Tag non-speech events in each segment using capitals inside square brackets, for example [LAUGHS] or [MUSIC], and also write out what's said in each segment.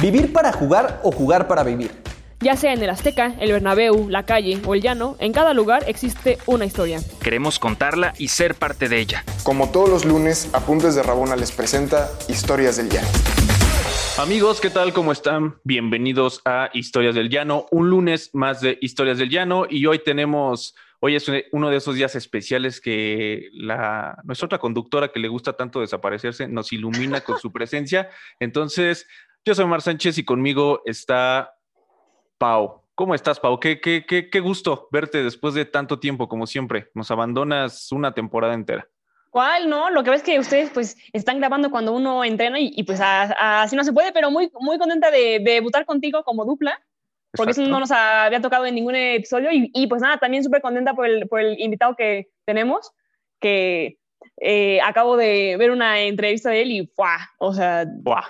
Vivir para jugar o jugar para vivir. Ya sea en el Azteca, el Bernabéu, la calle o el llano, en cada lugar existe una historia. Queremos contarla y ser parte de ella. Como todos los lunes, Apuntes de Rabona les presenta Historias del Llano. Amigos, ¿qué tal? ¿Cómo están? Bienvenidos a Historias del Llano, un lunes más de Historias del Llano y hoy tenemos, hoy es uno de esos días especiales que la, nuestra otra conductora que le gusta tanto desaparecerse nos ilumina con su presencia. Entonces, yo soy Mar Sánchez y conmigo está Pau. ¿Cómo estás, Pau? Qué, qué, qué, qué gusto verte después de tanto tiempo, como siempre. Nos abandonas una temporada entera. ¿Cuál? No, lo que ves que ustedes pues están grabando cuando uno entrena y, pues así no se puede, pero muy, muy contenta de, debutar contigo como dupla, porque eso no nos había tocado en ningún episodio y, pues nada, también súper contenta por el, por el, invitado que tenemos, que eh, acabo de ver una entrevista de él y ¡buah! O sea, ¡buah!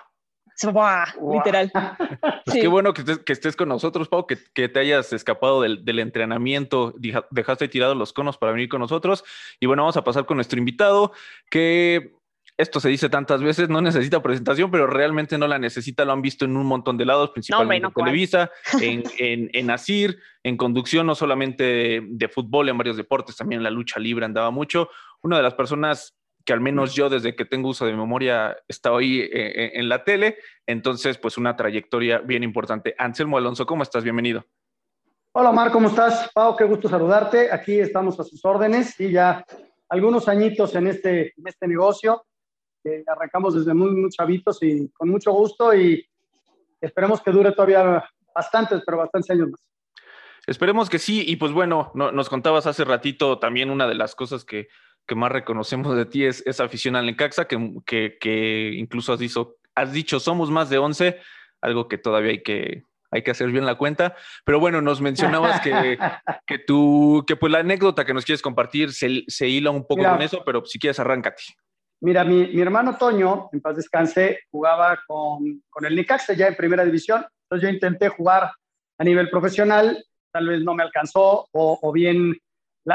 Literal. [LAUGHS] Pues qué bueno que estés, con nosotros, Pau, que, te hayas escapado del, entrenamiento, dejaste tirados los conos para venir con nosotros. Y bueno, vamos a pasar con nuestro invitado, que esto se dice tantas veces, no necesita presentación, pero realmente no la necesita, lo han visto en un montón de lados, principalmente en Televisa, [LAUGHS] en, en, en Asir, en conducción, no solamente de fútbol, en varios deportes, también en la lucha libre andaba mucho. Una de las personas que al menos yo desde que tengo uso de memoria estaba ahí eh, eh, en la tele, entonces pues una trayectoria bien importante. Anselmo Alonso, ¿cómo estás? Bienvenido. Hola Mar, ¿cómo estás? Pau, qué gusto saludarte. Aquí estamos a sus órdenes y ya algunos añitos en este, en este negocio. arrancamos desde muy, muy chavitos y con mucho gusto y esperemos que dure todavía bastantes, pero bastantes años más. Esperemos que sí. Y pues bueno, nos contabas hace ratito también una de las cosas que que más reconocemos de ti es esa afición al Necaxa, que, que, incluso has dicho, has dicho, somos más de 11, algo que todavía hay que, hay que hacer bien la cuenta. Pero bueno, nos mencionabas que, [LAUGHS] que tú, que pues la anécdota que nos quieres compartir se, se hila un poco con eso, pero si quieres, arráncate. Mira, mi, mi, hermano Toño, en paz descanse, jugaba con, con el Necaxa ya en primera división. Entonces yo intenté jugar a nivel profesional, tal vez no me alcanzó, o, o bien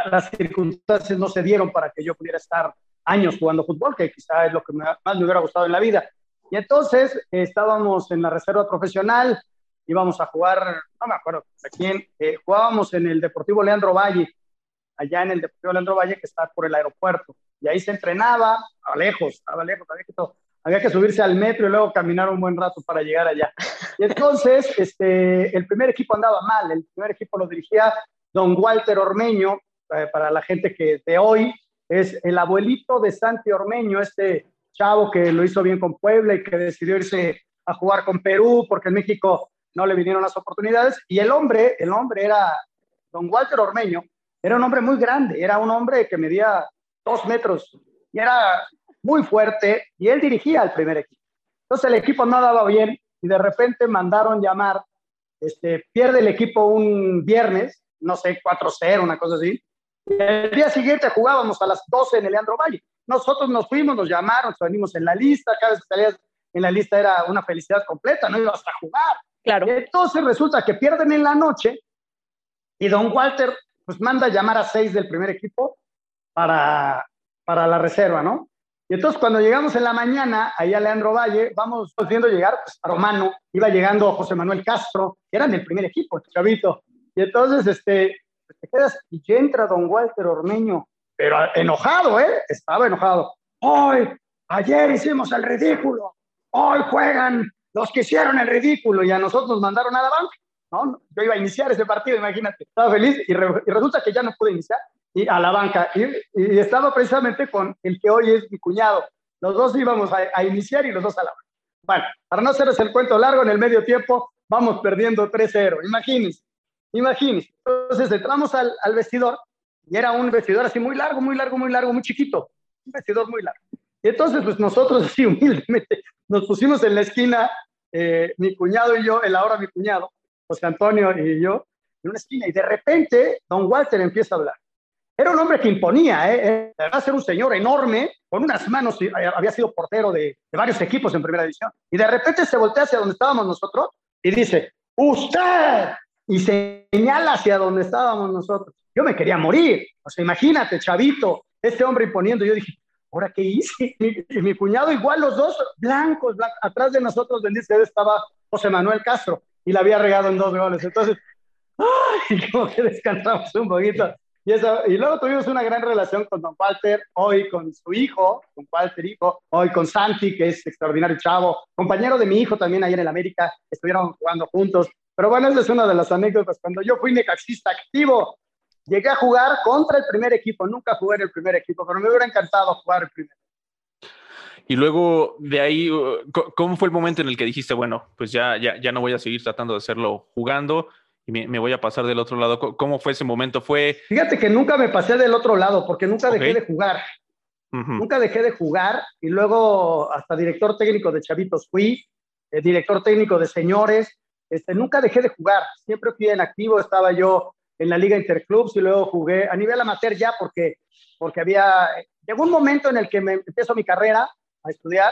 las circunstancias no se dieron para que yo pudiera estar años jugando fútbol, que quizá es lo que más me hubiera gustado en la vida. Y entonces estábamos en la reserva profesional, íbamos a jugar, no me acuerdo a quién, eh, jugábamos en el Deportivo Leandro Valle, allá en el Deportivo Leandro Valle que está por el aeropuerto. Y ahí se entrenaba, a lejos, estaba lejos, había que, había que subirse al metro y luego caminar un buen rato para llegar allá. Y entonces [LAUGHS] este, el primer equipo andaba mal, el primer equipo lo dirigía don Walter Ormeño, eh, para la gente que de hoy es el abuelito de Santi Ormeño, este chavo que lo hizo bien con Puebla y que decidió irse a jugar con Perú porque en México no le vinieron las oportunidades. Y el hombre, el hombre era don Walter Ormeño, era un hombre muy grande, era un hombre que medía dos metros y era muy fuerte y él dirigía al primer equipo. Entonces el equipo no daba bien y de repente mandaron llamar, este, pierde el equipo un viernes, no sé, 4-0, una cosa así, el día siguiente jugábamos a las 12 en el Leandro Valle. Nosotros nos fuimos, nos llamaron, venimos en la lista, cada vez que salías en la lista era una felicidad completa, no ibas a jugar. Claro. Entonces resulta que pierden en la noche y don Walter pues manda a llamar a seis del primer equipo para, para la reserva, ¿no? Y entonces cuando llegamos en la mañana, ahí a Leandro Valle, vamos viendo llegar pues, a Romano, iba llegando José Manuel Castro, que eran el primer equipo, chavito. Y entonces, este, y entra don Walter Ormeño, pero enojado, ¿eh? Estaba enojado. Hoy, ayer hicimos el ridículo, hoy juegan los que hicieron el ridículo y a nosotros nos mandaron a la banca. ¿no? Yo iba a iniciar ese partido, imagínate. Estaba feliz y, resulta que ya no pude iniciar y a la banca. Y, estaba precisamente con el que hoy es mi cuñado. Los dos íbamos a, a iniciar y los dos a la banca. Bueno, para no hacerles el cuento largo, en el medio tiempo vamos perdiendo 3-0. Imagínense. Imagínense. Entonces entramos al, al, vestidor y era un vestidor así muy largo, muy largo, muy largo, muy chiquito. Un vestidor muy largo. Y entonces, pues nosotros así [LAUGHS] humildemente nos pusimos en la esquina, eh, mi cuñado y yo, el ahora mi cuñado, José Antonio y yo, en una esquina. Y de repente, don Walter empieza a hablar. Era un hombre que imponía, ¿eh? Era ser un señor enorme, con unas manos, había sido portero de, de varios equipos en primera división. Y de repente se voltea hacia donde estábamos nosotros y dice, usted y señala hacia donde estábamos nosotros. Yo me quería morir. O sea, imagínate, chavito, este hombre imponiendo. Yo dije, ¿ahora qué hice? [LAUGHS] Y mi, cuñado, igual los dos, blancos, atrás de nosotros, bendice, estaba José Manuel Castro y la había regado en dos goles. Entonces, [LAUGHS] ¡ay! como que descansamos un poquito. Y, eso, y luego tuvimos una gran relación con Don Walter, hoy con su hijo, con Walter hijo, hoy con Santi, que es extraordinario chavo, compañero de mi hijo también ahí en el América, estuvieron jugando juntos. Pero bueno, esa es una de las anécdotas. Cuando yo fui necaxista activo, llegué a jugar contra el primer equipo, nunca jugué en el primer equipo, pero me hubiera encantado jugar el primer. Y luego de ahí, uh, ¿cómo fue el momento en el que dijiste, bueno, pues ya, ya, ya no voy a seguir tratando de hacerlo jugando y me, voy a pasar del otro lado? ¿Cómo fue ese momento? Fue... Fíjate que nunca me pasé del otro lado porque nunca dejé de jugar. Nunca dejé de jugar y luego hasta director técnico de Chavitos fui, eh, director técnico de señores. Este, nunca dejé de jugar, siempre fui en activo, estaba yo en la Liga Interclubs y luego jugué a nivel amateur ya porque, porque había, llegó un momento en el que me empiezo mi carrera a estudiar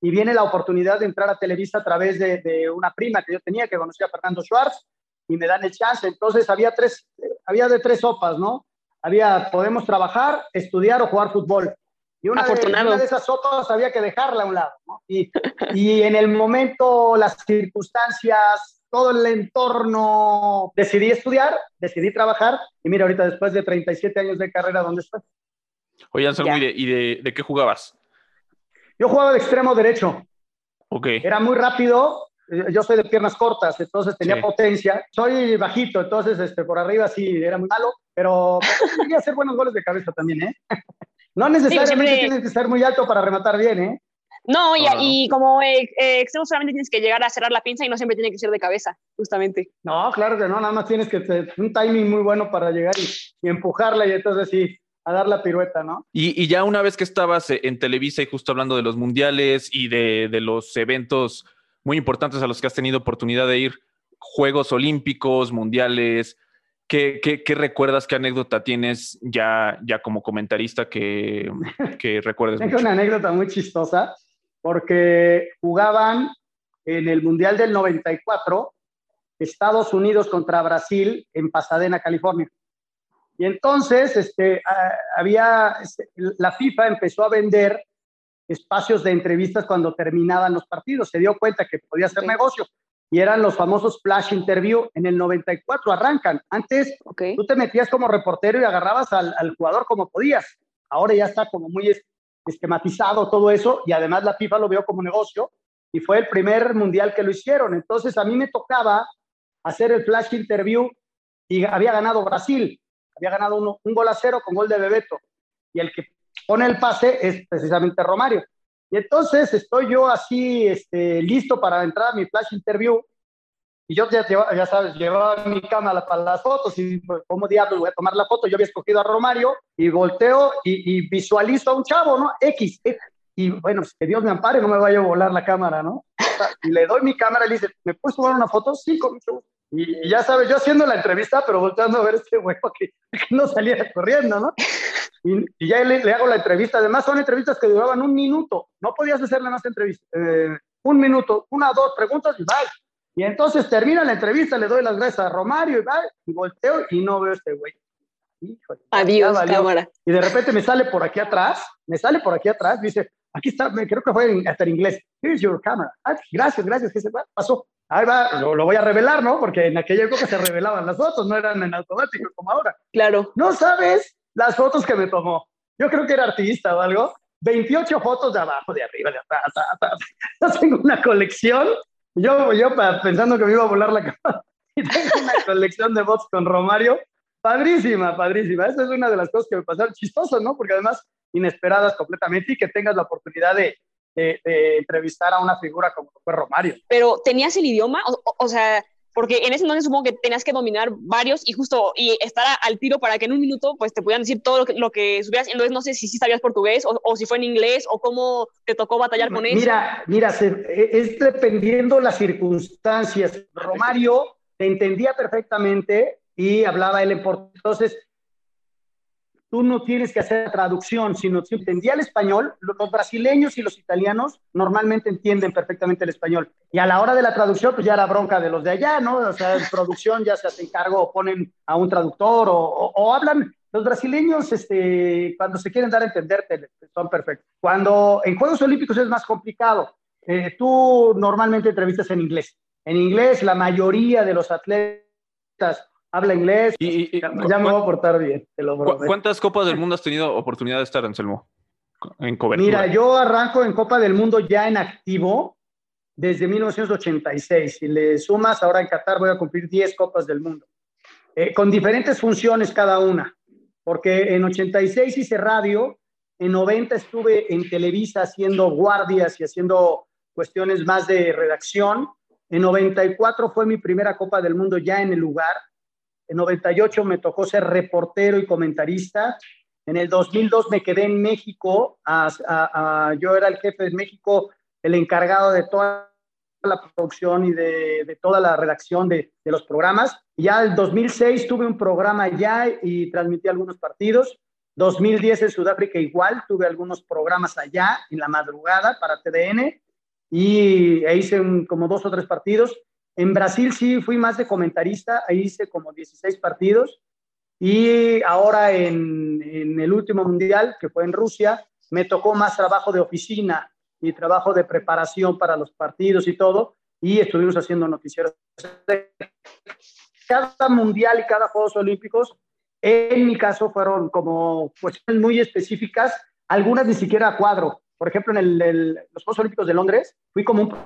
y viene la oportunidad de entrar a Televisa a través de, una prima que yo tenía que conocía a Fernando Schwartz y me dan el chance. Entonces había tres, había de tres sopas, ¿no? Había, podemos trabajar, estudiar o jugar fútbol. Y una, de, una de, esas sopas había que dejarla a un lado, ¿no? Y, y en el momento, las circunstancias, todo el entorno, decidí estudiar, decidí trabajar y mira, ahorita después de 37 años de carrera, ¿dónde estoy? Oye, Anselmo, ¿y, de, de, qué jugabas? Yo jugaba de extremo derecho. Ok. Era muy rápido, eh, yo soy de piernas cortas, entonces tenía potencia. Soy bajito, entonces este, por arriba sí era muy malo, pero [LAUGHS] quería hacer buenos goles de cabeza también, ¿eh? No necesariamente tienes que ser muy alto para rematar bien, ¿eh? No, y, como eh, eh, extremo solamente tienes que llegar a cerrar la pinza y no siempre tiene que ser de cabeza, justamente. No, claro que no, nada más tienes que tener un timing muy bueno para llegar y, empujarla y entonces sí, a dar la pirueta, ¿no? Y, ya una vez que estabas en Televisa y justo hablando de los mundiales y de, de los eventos muy importantes a los que has tenido oportunidad de ir, Juegos Olímpicos, Mundiales, ¿Qué, qué, qué, recuerdas, qué anécdota tienes ya, ya como comentarista que, [LAUGHS] que recuerdes? Tengo una anécdota muy chistosa porque jugaban en el Mundial del 94 Estados Unidos contra Brasil en Pasadena, California. Y entonces este, había, este, la FIFA empezó a vender espacios de entrevistas cuando terminaban los partidos. Se dio cuenta que podía hacer negocio y eran los famosos flash interview. En el 94 arrancan. Antes tú te metías como reportero y agarrabas al, al, jugador como podías. Ahora ya está como muy esquematizado todo eso y además la FIFA lo vio como negocio y fue el primer mundial que lo hicieron. Entonces a mí me tocaba hacer el flash interview y había ganado Brasil, había ganado uno, un gol a cero con gol de Bebeto y el que pone el pase es precisamente Romario. Y entonces estoy yo así este, listo para entrar a mi flash interview y yo ya, ya sabes, llevaba mi cámara para las fotos y pues, ¿cómo diablos voy a tomar la foto? Yo había escogido a Romario y volteo y, visualizo a un chavo, ¿no? X. Y bueno, pues, que Dios me ampare, no me vaya a volar la cámara, ¿no? Y le doy mi cámara y le dice, ¿me puedes tomar una foto? Sí, con mucho Y, ya sabes, yo haciendo la entrevista, pero volteando a ver este huevo que, no salía corriendo, ¿no? Y, ya le, hago la entrevista. Además, son entrevistas que duraban un minuto. No podías hacerle más entrevistas. Eh, un minuto, una, dos preguntas y bye. Y entonces termina la entrevista, le doy las gracias a Romario y, y volteo y no veo a este güey. Adiós, cámara. Y de repente me sale por aquí atrás, me sale por aquí atrás, dice, aquí está, creo que fue hasta en inglés, here's your camera. gracias, gracias, ¿qué se pasó? Ahí va, lo, voy a revelar, ¿no? Porque en aquella época se revelaban las fotos, no eran en automático como ahora. Claro. No sabes las fotos que me tomó. Yo creo que era artista o algo. 28 fotos de abajo, de arriba, de atrás. Yo tengo una colección yo, yo pensando que me iba a volar la [LAUGHS] cama. Tengo una colección de bots con Romario. Padrísima, padrísima. Esa es una de las cosas que me pasaron chistosas, ¿no? Porque además, inesperadas completamente y que tengas la oportunidad de, de, entrevistar a una figura como fue Romario. Pero, ¿tenías el idioma? o sea, porque en ese entonces supongo que tenías que dominar varios y justo y estar al tiro para que en un minuto pues te pudieran decir todo lo que, lo que subías. Entonces no sé si sí sabías portugués o, si fue en inglés o cómo te tocó batallar con eso. Mira, mira, e, es dependiendo las circunstancias. Romario te entendía perfectamente y hablaba él en portugués. Entonces, tú no tienes que hacer traducción, sino si entendía el español, los brasileños y los italianos normalmente entienden perfectamente el español. Y a la hora de la traducción, pues ya era bronca de los de allá, ¿no? O sea, en producción ya se hacen cargo o ponen a un traductor o, hablan. Los brasileños, este, cuando se quieren dar a entenderte, son perfectos. Cuando en Juegos Olímpicos es más complicado, eh, tú normalmente entrevistas en inglés. en inglés, la mayoría de los atletas habla inglés. Y, ya, me voy a portar bien, te lo ¿Cuántas Copas del Mundo has tenido oportunidad de estar, Anselmo? En cobertura. Mira, yo arranco en Copa del Mundo ya en activo desde 1986. Si le sumas, ahora en Qatar voy a cumplir 10 Copas del Mundo, eh, con diferentes funciones cada una, porque en 86 hice radio, en 90 estuve en Televisa haciendo guardias y haciendo cuestiones más de redacción. En 94 fue mi primera Copa del Mundo ya en el lugar. En 98 me tocó ser reportero y comentarista. En el 2002 me quedé en México. yo era el jefe de México, el encargado de toda la producción y de, toda la redacción de, de, los programas. Ya en el 2006 tuve un programa ya y transmití algunos partidos. 2010 en Sudáfrica igual, tuve algunos programas allá en la madrugada para TDN y ahí hice como dos o tres partidos. En Brasil sí fui más de comentarista, ahí hice como 16 partidos. Y ahora en, en el último mundial, que fue en Rusia, me tocó más trabajo de oficina y trabajo de preparación para los partidos y todo. Y estuvimos haciendo noticieros. Cada mundial y cada Juegos Olímpicos, en mi caso, fueron como cuestiones muy específicas, algunas ni siquiera a cuadro. Por ejemplo, en los Juegos Olímpicos de Londres, fui como un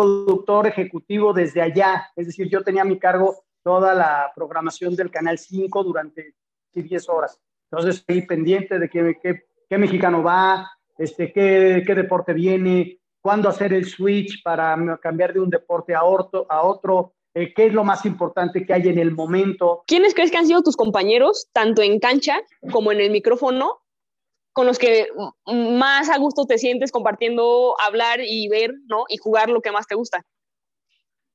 productor ejecutivo desde allá. Es decir, yo tenía a mi cargo toda la programación del Canal 5 durante 10 horas. Entonces, estoy pendiente de qué, qué, qué mexicano va, este, qué, qué, deporte viene, cuándo hacer el switch para cambiar de un deporte a otro, a otro eh, qué es lo más importante que hay en el momento. ¿Quiénes crees que han sido tus compañeros, tanto en cancha como en el micrófono, con los que más a gusto te sientes compartiendo, hablar y ver, ¿no? Y jugar lo que más te gusta.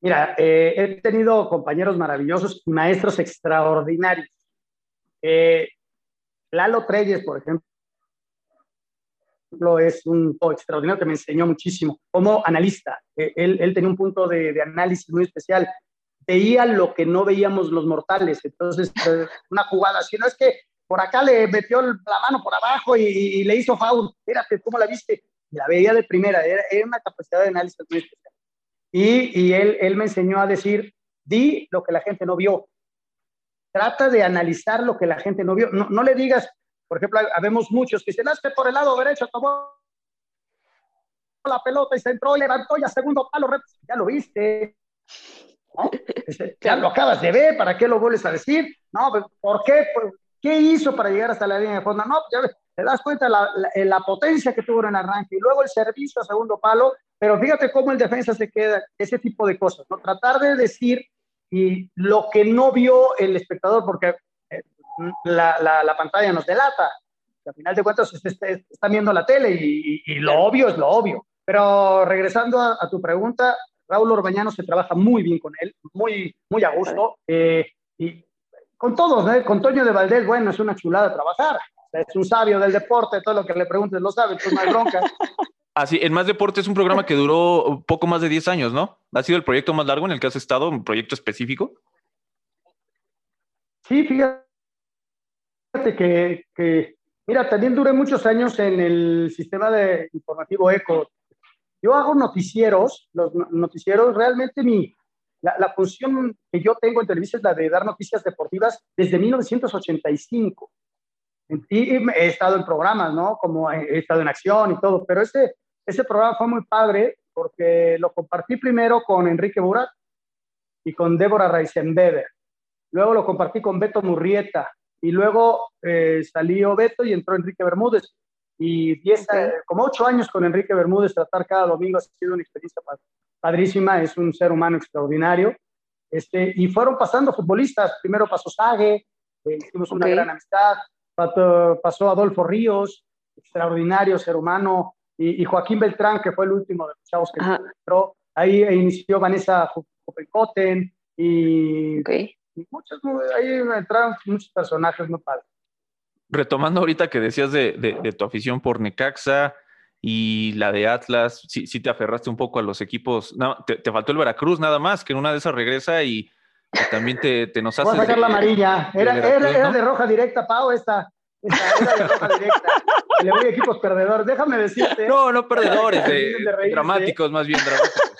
Mira, eh, he tenido compañeros maravillosos maestros extraordinarios. Eh, Lalo Treyes, por ejemplo, es un extraordinario que me enseñó muchísimo como analista. Eh, él, él, tenía un punto de, de, análisis muy especial. Veía lo que no veíamos los mortales. Entonces, [LAUGHS] una jugada, si no es que por acá le metió la mano por abajo y, le hizo foul. Espérate, ¿cómo la viste? La veía de primera, era, una capacidad de análisis muy especial. Y, y él, él, me enseñó a decir, di lo que la gente no vio. Trata de analizar lo que la gente no vio. No, no le digas, por ejemplo, habemos muchos que dicen, que por el lado derecho tomó la pelota y se entró y levantó y a segundo palo, ya lo viste. ¿no? [LAUGHS] Ya lo acabas de ver, ¿para qué lo vuelves a decir? No, ¿por qué? Pues, ¿Qué hizo para llegar hasta la línea de fondo? No, ya te das cuenta la, la, la, potencia que tuvo en el arranque y luego el servicio a segundo palo, pero fíjate cómo el defensa se queda, ese tipo de cosas, ¿no? Tratar de decir y lo que no vio el espectador, porque eh, la, la, la, pantalla nos delata. Al final de cuentas están viendo la tele y, y, lo obvio es lo obvio. Pero regresando a, a, tu pregunta, Raúl Orbañano se trabaja muy bien con él, muy, muy a gusto. Eh, y con todos, ¿eh? con Toño de Valdés, bueno, es una chulada trabajar. Es un sabio del deporte, todo lo que le preguntes lo sabe, pues no hay bronca. [LAUGHS] Así, en Más Deporte es un programa que duró poco más de 10 años, ¿no? ¿Ha sido el proyecto más largo en el que has estado, un proyecto específico? Sí, fíjate que, que, mira, también duré muchos años en el sistema de informativo ECO. Yo hago noticieros, los noticieros, realmente mi, la, la, función que yo tengo en televisión es la de dar noticias deportivas desde 1985. Y he estado en programas, ¿no? Como he estado en acción y todo, pero ese, ese programa fue muy padre porque lo compartí primero con Enrique Burak y con Débora Reisenbeber. Luego lo compartí con Beto Murrieta y luego eh, salió Beto y entró Enrique Bermúdez. Y diez, okay. como ocho años con Enrique Bermúdez, tratar cada domingo ha sido una experiencia padrísima, es un ser humano extraordinario. Este, y fueron pasando futbolistas, primero pasó Sague, eh, hicimos una okay. gran amistad, pasó Adolfo Ríos, extraordinario ser humano, y, y, Joaquín Beltrán, que fue el último de los chavos que Ajá. entró, ahí inició Vanessa Copencoten, y, okay. y, muchos, ahí entraron muchos personajes muy padres. Retomando ahorita que decías de, de, de tu afición por Necaxa, y la de Atlas, sí, sí, te aferraste un poco a los equipos. No, te, te, faltó el Veracruz nada más, que en una de esas regresa y, y también te, te nos hace. Voy a sacar de, la amarilla. Era, de, era, era ¿no? de roja directa, Pau, esta. esta era de roja directa. Le voy a equipos perdedores. Déjame decirte. No, no perdedores, de, dramáticos, más bien dramáticos.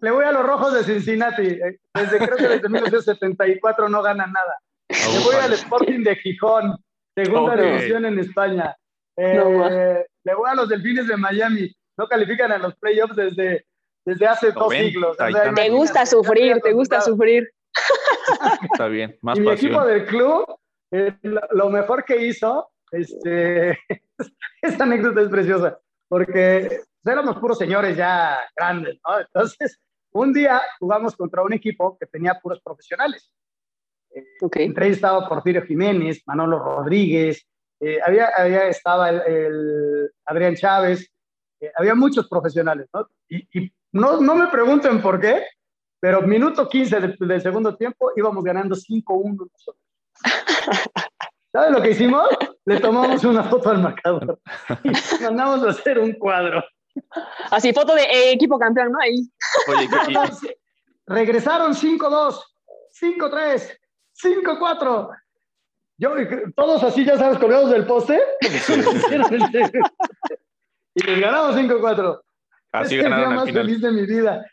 le voy a los rojos de Cincinnati. Desde creo que desde 1974 no ganan nada. Le voy al Sporting de Gijón, segunda división en España. Eh, le voy a los Delfines de Miami. No califican a los playoffs desde, desde hace dos siglos. te gusta sufrir, te gusta sufrir. Está bien, [LAUGHS] más y mi equipo del club, eh, lo mejor que hizo, este, [LAUGHS] esta anécdota es preciosa, porque éramos puros señores ya grandes, ¿no? Entonces, un día jugamos contra un equipo que tenía puros profesionales. Okay. Entre ellos estaba Porfirio Jiménez, Manolo Rodríguez, eh, había, había, estaba el, Adrián Chávez, eh, había muchos profesionales, ¿no? Y, no, no, me pregunten por qué, pero minuto 15 del, segundo tiempo íbamos ganando 5-1 nosotros. [LAUGHS] ¿Sabes lo que hicimos? Le tomamos una foto al marcador y mandamos a hacer un cuadro. Así, foto de eh, equipo campeón, ¿no? Ahí. Oye, [LAUGHS] Regresaron 5-2, 5-3, 5-4. Yo, todos así, ya sabes, colgados del poste. [LAUGHS] y les ganamos 5-4. Así es ganaron el día más feliz de mi vida.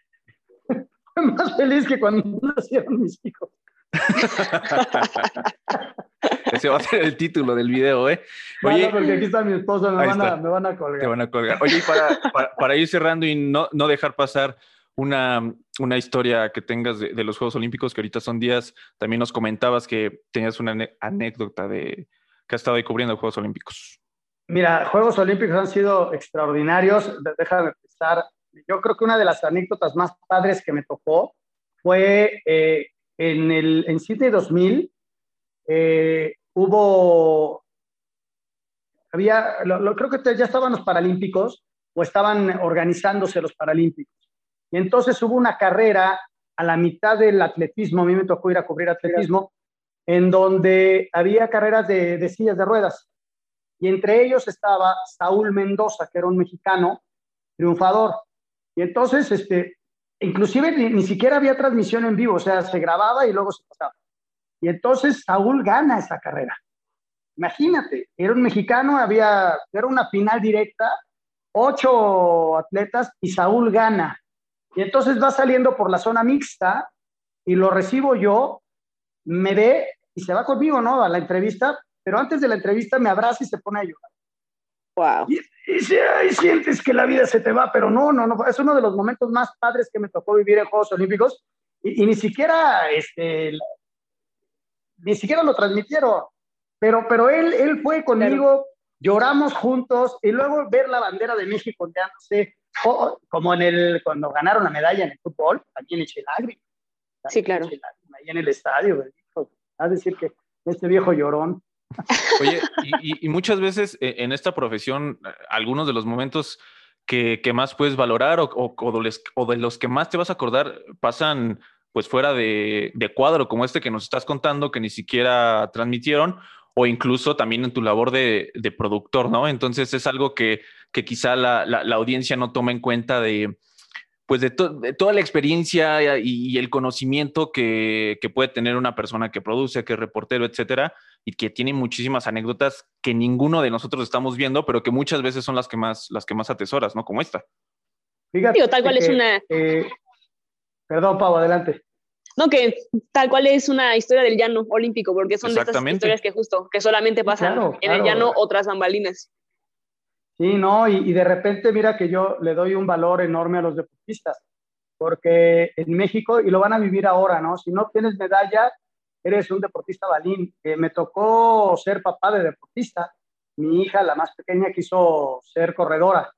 [LAUGHS] Fue más feliz que cuando nacieron mis hijos. [LAUGHS] Ese va a ser el título del video, ¿eh? Oye, porque aquí está mi esposo, me, van a, me van a, colgar. Te van a colgar. Oye, para, para, ir cerrando y no, no dejar pasar una, una historia que tengas de, los Juegos Olímpicos, que ahorita son días, también nos comentabas que tenías una anécdota de que has estado ahí cubriendo Juegos Olímpicos. Mira, Juegos Olímpicos han sido extraordinarios. Déjame empezar. Yo creo que una de las anécdotas más padres que me tocó fue eh, en el en Sydney 2000. Eh, hubo, había, creo que ya estaban los Paralímpicos o estaban organizándose los Paralímpicos. Entonces hubo una carrera a la mitad del atletismo, a mí me tocó ir a cubrir atletismo, en donde había carreras de, de sillas de ruedas. Y entre ellos estaba Saúl Mendoza, que era un mexicano triunfador. Y entonces, este, inclusive ni, ni, siquiera había transmisión en vivo, o sea, se grababa y luego se pasaba. Y entonces Saúl gana esa carrera. Imagínate, era un mexicano, había, era una final directa, ocho atletas y Saúl gana. Y entonces va saliendo por la zona mixta y lo recibo yo, me ve y se va conmigo, ¿no? A la entrevista, pero antes de la entrevista me abraza y se pone a llorar. Wow. Y, y, sientes que la vida se te va, pero no, no, no, es uno de los momentos más padres que me tocó vivir en Juegos Olímpicos y, y ni siquiera, este, ni siquiera lo transmitieron. Pero, pero él, él fue conmigo, lloramos juntos y luego ver la bandera de México ondeándose, como en el, cuando ganaron la medalla en el fútbol, también eché lágrimas. Sí, claro. Ahí en el estadio, a decir que este viejo llorón. [LAUGHS] Oye, y, muchas veces eh, en esta profesión, algunos de los momentos que, que más puedes valorar o, o, o, de los que más te vas a acordar pasan pues fuera de, de, cuadro como este que nos estás contando, que ni siquiera transmitieron, o incluso también en tu labor de, de productor, ¿no? Entonces es algo que, que quizá la, la, audiencia no toma en cuenta de, pues de, toda la experiencia y, el conocimiento que, que, puede tener una persona que produce, que es reportero, etcétera, y que tiene muchísimas anécdotas que ninguno de nosotros estamos viendo, pero que muchas veces son las que más, las que más atesoras, ¿no? Como esta. Fíjate Digo, tal cual es una... Eh, perdón, Pau, adelante. No, que tal cual es una historia del llano olímpico, porque son de estas historias que justo, que solamente pasan en el llano otras bambalinas. Sí, no, y, de repente mira que yo le doy un valor enorme a los deportistas, porque en México, y lo van a vivir ahora, ¿no? Si no tienes medalla, eres un deportista balín. Eh, me tocó ser papá de deportista. Mi hija, la más pequeña, quiso ser corredora.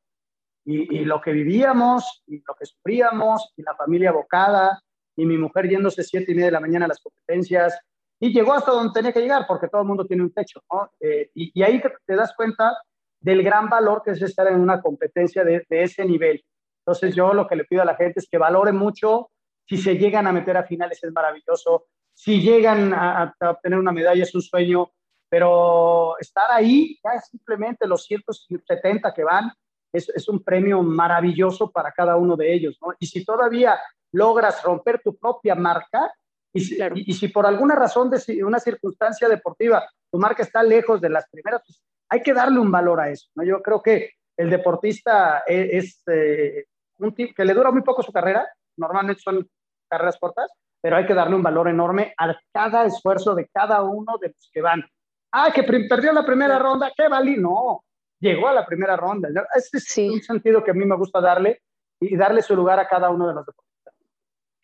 Y, y lo que vivíamos, y lo que sufríamos, y la familia abocada, y mi mujer yéndose siete y media de la mañana a las competencias, y llegó hasta donde tenía que llegar, porque todo el mundo tiene un techo, ¿no? Eh, y, ahí te, das cuenta del gran valor que es estar en una competencia de, ese nivel. Entonces yo lo que le pido a la gente es que valore mucho, si se llegan a meter a finales es maravilloso, si llegan a, obtener una medalla es un sueño, pero estar ahí, ya simplemente los 170 que van, es, es, un premio maravilloso para cada uno de ellos, ¿no? Y si todavía logras romper tu propia marca y si, por alguna razón de una circunstancia deportiva tu marca está lejos de las primeras, pues hay que darle un valor a eso. ¿no? Yo creo que el deportista e, es, eh, un tipo que le dura muy poco su carrera, normalmente son carreras cortas, pero hay que darle un valor enorme a cada esfuerzo de cada uno de los que van. Ah, que perdió la primera ronda, qué valí, no, llegó a la primera ronda. Este es un sentido que a mí me gusta darle y darle su lugar a cada uno de los deportistas.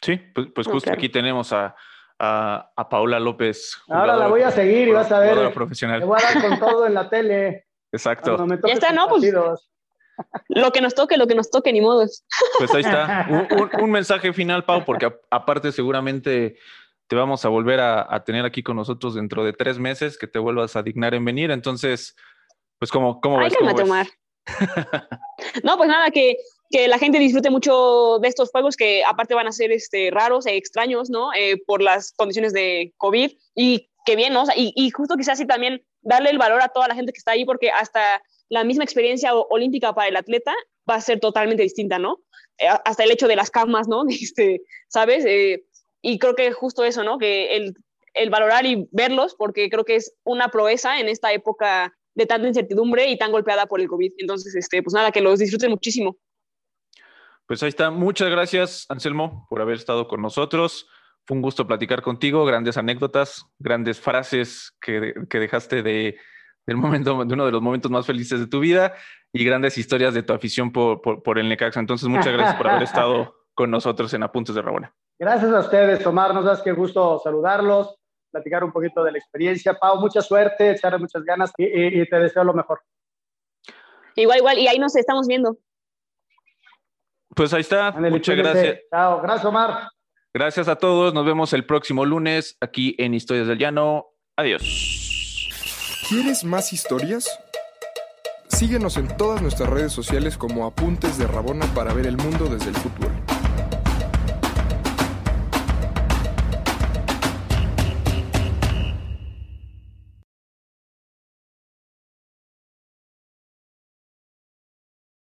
Sí, pues, pues justo aquí tenemos a, a, Paula López. Ahora la voy a seguir y vas a ver. Profesional. Te voy a dar con todo en la tele. Exacto. Ya está, ¿no? Pues, lo que nos toque, lo que nos toque, ni modo. Pues ahí está. [LAUGHS] Un, mensaje final, Pau, porque aparte seguramente te vamos a volver a, tener aquí con nosotros dentro de tres meses, que te vuelvas a dignar en venir. Entonces, pues, ¿cómo, cómo ves? ¿Cómo tomar. [LAUGHS] no, pues nada, que, que, la gente disfrute mucho de estos juegos que aparte van a ser este, raros e extraños, ¿no? Eh, por las condiciones de COVID y que bien, ¿no? y, y justo quizás así también darle el valor a toda la gente que está ahí porque hasta la misma experiencia olímpica para el atleta va a ser totalmente distinta, ¿no? Eh, hasta el hecho de las camas, ¿no? [LAUGHS] Este, ¿Sabes? Eh, y creo que justo eso, ¿no? Que el, el, valorar y verlos, porque creo que es una proeza en esta época de tanta incertidumbre y tan golpeada por el COVID. Entonces, este, pues nada, que los disfruten muchísimo. Pues ahí está. Muchas gracias, Anselmo, por haber estado con nosotros. Fue un gusto platicar contigo, grandes anécdotas, grandes frases que, que dejaste de, del momento, de uno de los momentos más felices de tu vida y grandes historias de tu afición por, por, el Necaxa. Entonces, muchas gracias por haber estado [LAUGHS] con nosotros en Apuntes de Rabona. Gracias a ustedes, Tomar. Nos das que gusto saludarlos, platicar un poquito de la experiencia. Pau, mucha suerte, echarle muchas ganas y, te deseo lo mejor. Igual, igual, y ahí nos estamos viendo. Pues ahí está. muchas gracias. Chao, gracias, Omar. Gracias a todos. Nos vemos el próximo lunes aquí en Historias del Llano. Adiós. ¿Quieres más historias? Síguenos en todas nuestras redes sociales como Apuntes de Rabona para ver el mundo desde el futuro.